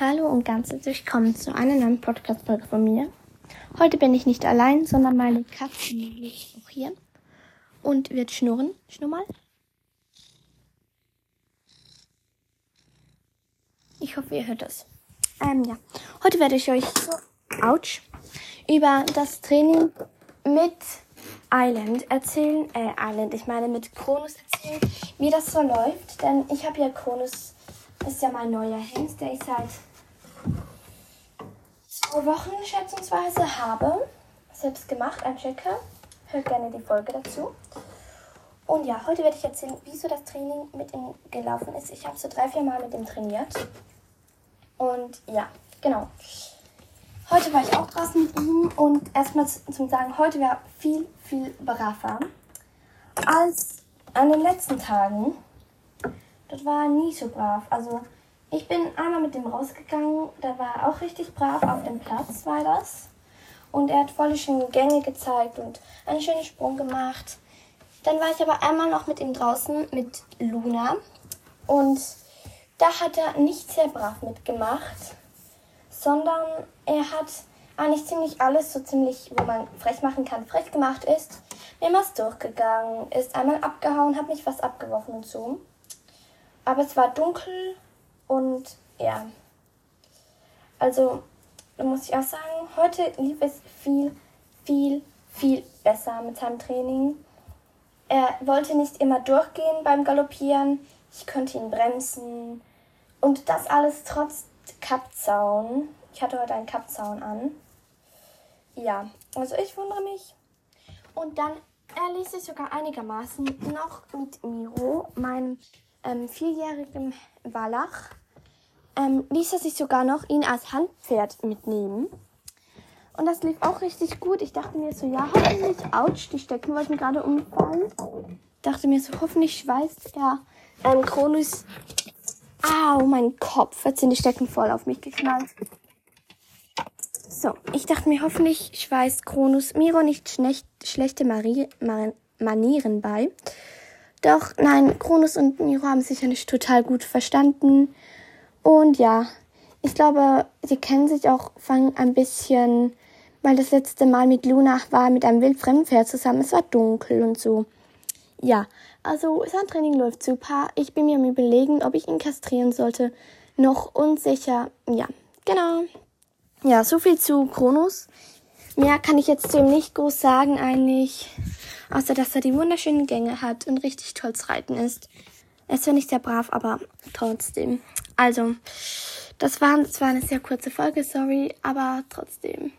Hallo und ganz herzlich willkommen zu einer neuen Podcast-Folge von mir. Heute bin ich nicht allein, sondern meine Katze ist auch hier und wird schnurren. Schnurr mal. Ich hoffe, ihr hört das. Ähm, ja. Heute werde ich euch, ouch, über das Training mit Island erzählen, äh, Island, ich meine mit Kronus erzählen, wie das so läuft, denn ich habe ja Kronus, ist ja mein neuer Hengst, der seit zwei Wochen schätzungsweise habe. Selbst gemacht, ein Checker. Hört gerne die Folge dazu. Und ja, heute werde ich erzählen, wieso das Training mit ihm gelaufen ist. Ich habe so drei, vier Mal mit ihm trainiert. Und ja, genau. Heute war ich auch draußen mit ihm und erstmal zum Sagen, heute war viel, viel braver als an den letzten Tagen. Das war nie so brav. Also ich bin einmal mit dem rausgegangen, da war er auch richtig brav auf dem Platz, war das. Und er hat voll schöne Gänge gezeigt und einen schönen Sprung gemacht. Dann war ich aber einmal noch mit ihm draußen mit Luna. Und da hat er nicht sehr brav mitgemacht, sondern er hat eigentlich ziemlich alles, so ziemlich, wo man frech machen kann, frech gemacht ist. Mehrmals durchgegangen, ist einmal abgehauen, hat mich was abgeworfen und so. Aber es war dunkel und ja, also da muss ich auch sagen, heute lief es viel, viel, viel besser mit seinem Training. Er wollte nicht immer durchgehen beim Galoppieren. Ich konnte ihn bremsen. Und das alles trotz Kappzaun. Ich hatte heute einen Kappzaun an. Ja, also ich wundere mich. Und dann er ließ sich sogar einigermaßen noch mit Miro, meinem ähm, vierjährigen Wallach, ähm, ließ er sich sogar noch ihn als Handpferd mitnehmen. Und das lief auch richtig gut. Ich dachte mir so, ja, hoffentlich, ouch, die Stecken wollten gerade umfallen. Dachte mir so, hoffentlich schweißt er ähm, Kronus. Au, mein Kopf. Jetzt sind die Stecken voll auf mich geknallt. So, ich dachte mir, hoffentlich schweißt Kronus Miro nicht schlecht, schlechte Marie, Man Manieren bei. Doch nein, Kronus und Miro haben sich ja nicht total gut verstanden. Und ja, ich glaube, sie kennen sich auch fangen ein bisschen, weil das letzte Mal mit Luna war mit einem wildfremden Pferd zusammen. Es war dunkel und so. Ja, also sein Training läuft super. Ich bin mir am überlegen, ob ich ihn kastrieren sollte. Noch unsicher. Ja, genau. Ja, so viel zu Kronos. Mehr kann ich jetzt zu ihm nicht groß sagen eigentlich. Außer, dass er die wunderschönen Gänge hat und richtig tolles Reiten ist. Ist zwar nicht sehr brav, aber trotzdem. Also, das war zwar eine sehr kurze Folge, sorry, aber trotzdem.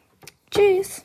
Tschüss!